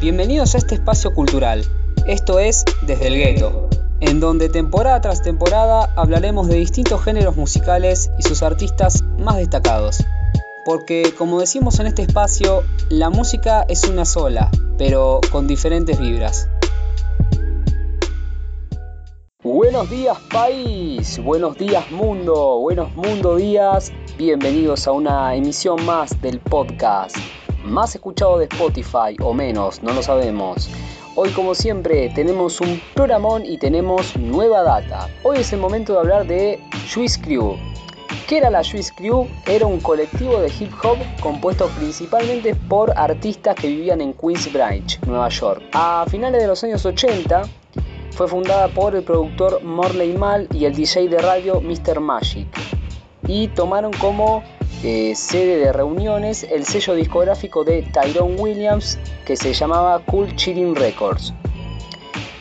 Bienvenidos a este espacio cultural. Esto es Desde el Gueto, en donde temporada tras temporada hablaremos de distintos géneros musicales y sus artistas más destacados. Porque, como decimos en este espacio, la música es una sola, pero con diferentes vibras. Buenos días país, buenos días mundo, buenos mundo días, bienvenidos a una emisión más del podcast más escuchado de Spotify o menos, no lo sabemos. Hoy como siempre tenemos un programón y tenemos nueva data. Hoy es el momento de hablar de Swiss Crew. ¿Qué era la Swiss Crew? Era un colectivo de hip hop compuesto principalmente por artistas que vivían en Queensbridge, Nueva York. A finales de los años 80 fue fundada por el productor Morley Mal y el DJ de radio Mr. Magic. Y tomaron como eh, sede de reuniones el sello discográfico de Tyrone Williams que se llamaba Cool Chilling Records.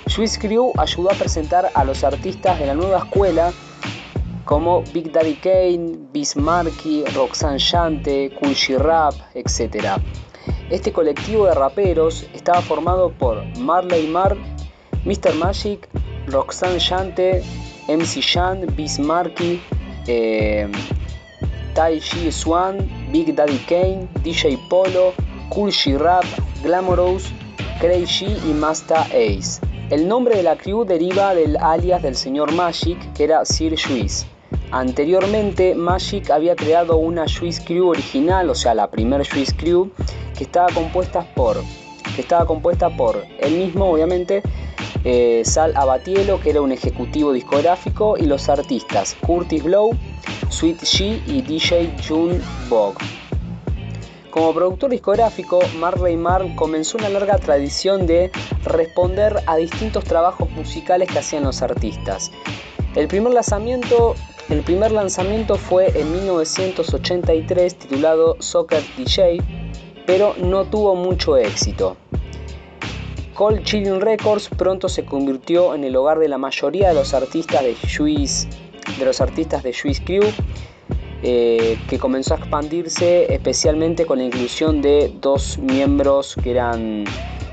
Swiss Crew ayudó a presentar a los artistas de la nueva escuela como Big Daddy Kane, Bismarcky, Roxanne Shante, Cool Rap, etc. Este colectivo de raperos estaba formado por Marley Marl, Mr. Magic, Roxanne Shante, MC Shan, Bismarcky, eh, Tai Chi Swan, Big Daddy Kane, DJ Polo, Cool Rap, Glamorous, Crazy y Master Ace. El nombre de la crew deriva del alias del señor Magic, que era Sir Swiss. Anteriormente, Magic había creado una Swiss Crew original, o sea, la primer Swiss Crew, que estaba compuesta por, que estaba compuesta por él mismo, obviamente, eh, Sal Abatielo, que era un ejecutivo discográfico, y los artistas Curtis Blow, Sweet G y DJ June Bog. Como productor discográfico, Marley Marl comenzó una larga tradición de responder a distintos trabajos musicales que hacían los artistas. El primer lanzamiento, el primer lanzamiento fue en 1983 titulado Soccer DJ, pero no tuvo mucho éxito. Cold Chilling Records pronto se convirtió en el hogar de la mayoría de los artistas de Swiss de los artistas de Crew, eh, que comenzó a expandirse especialmente con la inclusión de dos miembros que eran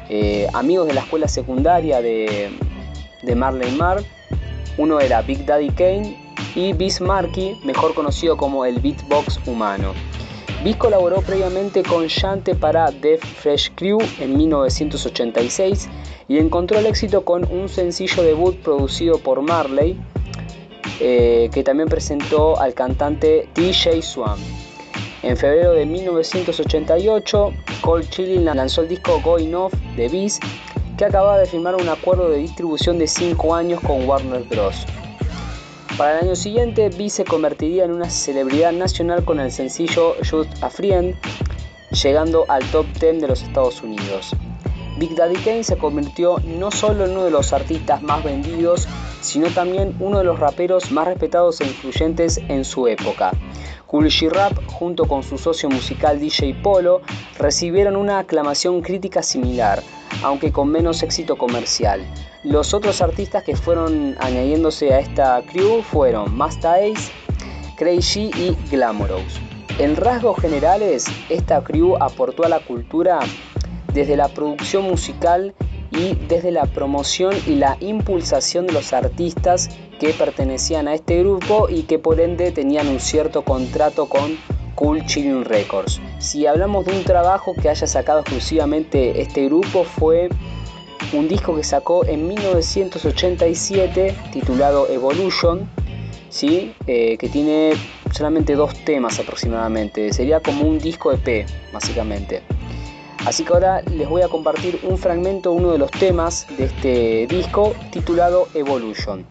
eh, amigos de la escuela secundaria de, de Marley Marl. Uno era Big Daddy Kane y Biz Markie, mejor conocido como el beatbox humano. Biz colaboró previamente con Shante para Def Fresh Crew en 1986 y encontró el éxito con un sencillo debut producido por Marley eh, que también presentó al cantante DJ Swan. En febrero de 1988, Cold Chilling lanzó el disco Going Off de Beast, que acababa de firmar un acuerdo de distribución de 5 años con Warner Bros. Para el año siguiente, Beast se convertiría en una celebridad nacional con el sencillo Just a Friend, llegando al top 10 de los Estados Unidos. Big Daddy Kane se convirtió no solo en uno de los artistas más vendidos, sino también uno de los raperos más respetados e influyentes en su época. Cool Rap, junto con su socio musical DJ Polo, recibieron una aclamación crítica similar, aunque con menos éxito comercial. Los otros artistas que fueron añadiéndose a esta crew fueron Masta Ace, Crazy y Glamorous. En rasgos generales, esta crew aportó a la cultura desde la producción musical y desde la promoción y la impulsación de los artistas que pertenecían a este grupo y que por ende tenían un cierto contrato con Cool Chilling Records. Si hablamos de un trabajo que haya sacado exclusivamente este grupo fue un disco que sacó en 1987 titulado Evolution, ¿sí? Eh, que tiene solamente dos temas aproximadamente, sería como un disco EP básicamente. Así que ahora les voy a compartir un fragmento, uno de los temas de este disco titulado Evolution.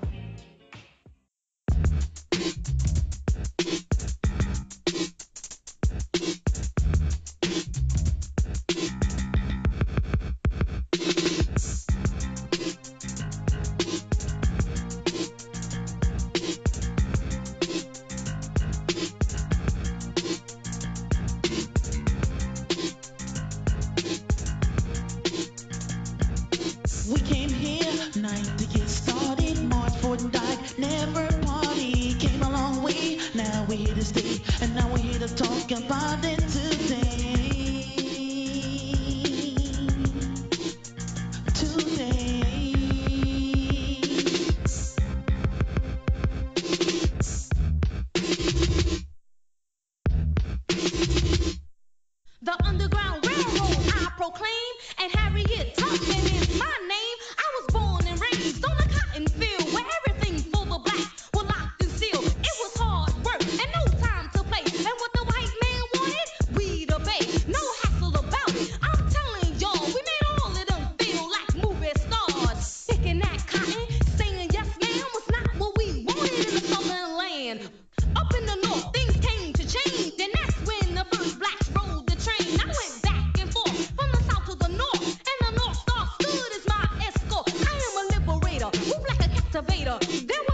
We came here night to get started. March for Dyke, never party. Came a long way, now we're here to stay. And now we're here to talk about it. activator. Then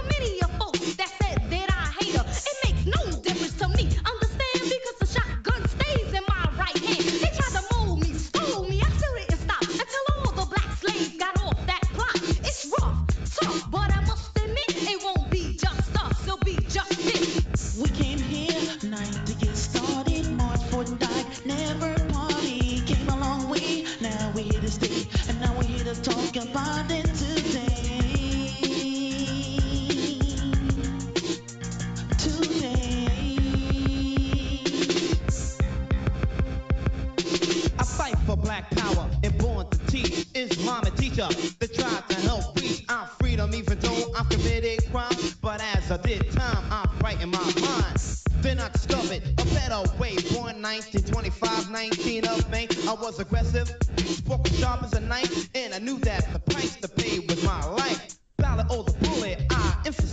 They that tried to help reach our freedom, even though I committed crime. But as I did time, I frightened my mind. Then I discovered a better way. Born 1925, 19 of May, I was aggressive, spoke sharp as a knife, and I knew that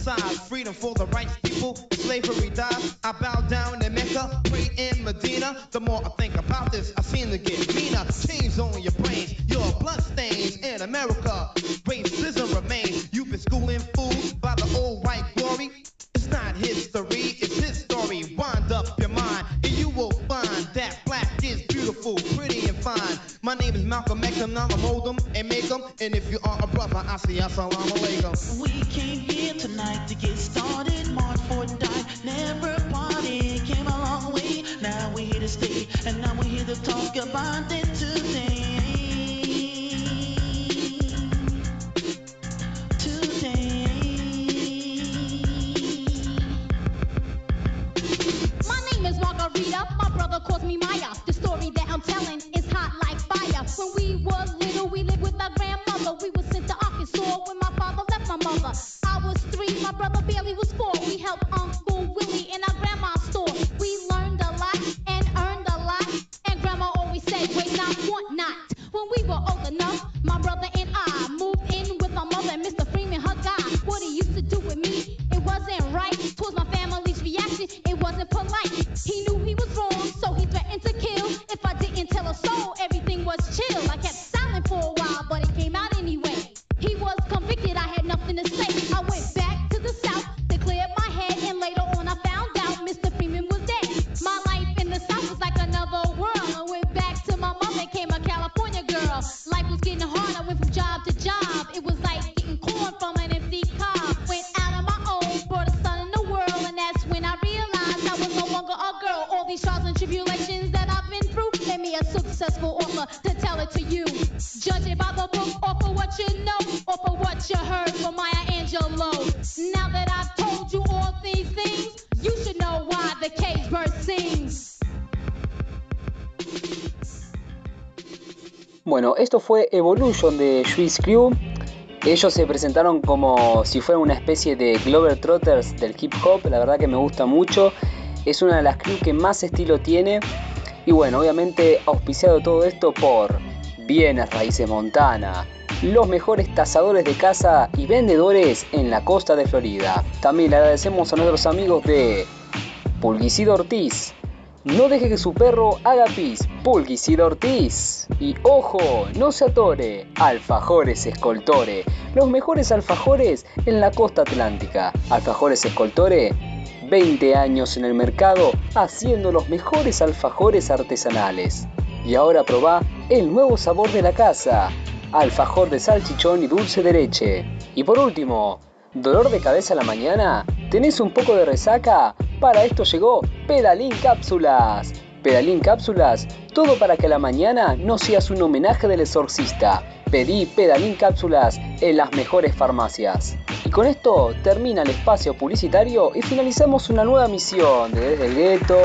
size. Freedom for the rights people, slavery dies. I bow down in Mecca, pray in Medina. The more I think about this, I seem to get meaner. Chains on your brains, your blood stains in America. Racism remains. You've been schooling fools by the old white glory. It's not history, it's his story. Wind up your mind, and you will find that black is beautiful, pretty, and fine. My name is Malcolm X, and I'm Oldham and Makem. And if you are a brother, I say assalamu alaikum. We came here tonight to get started. March for die, never party. Came a long way, now we're here to stay. And now we're here to talk about this. Bueno, esto fue Evolution de Swiss Crew. Ellos se presentaron como si fueran una especie de Glover Trotters del hip hop. La verdad que me gusta mucho. Es una de las crews que más estilo tiene. Y bueno, obviamente auspiciado todo esto por Bienes Raíces Montana, los mejores tasadores de casa y vendedores en la costa de Florida. También le agradecemos a nuestros amigos de Pulguicido Ortiz, no deje que su perro haga pis. Pulguicida Ortiz. Y ojo, no se atore. Alfajores Escoltore. Los mejores alfajores en la costa atlántica. Alfajores Escoltore. 20 años en el mercado haciendo los mejores alfajores artesanales. Y ahora probá el nuevo sabor de la casa. Alfajor de salchichón y dulce de leche. Y por último, ¿dolor de cabeza a la mañana? ¿Tenés un poco de resaca? Para esto llegó Pedalín Cápsulas. Pedalín Cápsulas, todo para que la mañana no seas un homenaje del exorcista. Pedí Pedalín Cápsulas en las mejores farmacias. Y con esto termina el espacio publicitario y finalizamos una nueva misión de Desde el Gueto.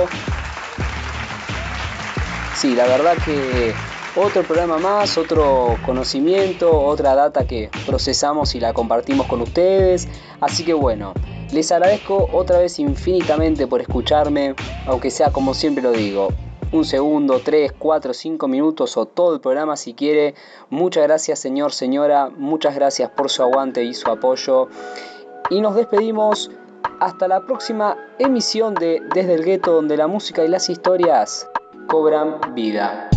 Sí, la verdad que otro programa más, otro conocimiento, otra data que procesamos y la compartimos con ustedes. Así que bueno, les agradezco otra vez infinitamente por escucharme, aunque sea como siempre lo digo, un segundo, tres, cuatro, cinco minutos o todo el programa si quiere. Muchas gracias señor, señora, muchas gracias por su aguante y su apoyo. Y nos despedimos hasta la próxima emisión de Desde el Gueto, donde la música y las historias cobran vida.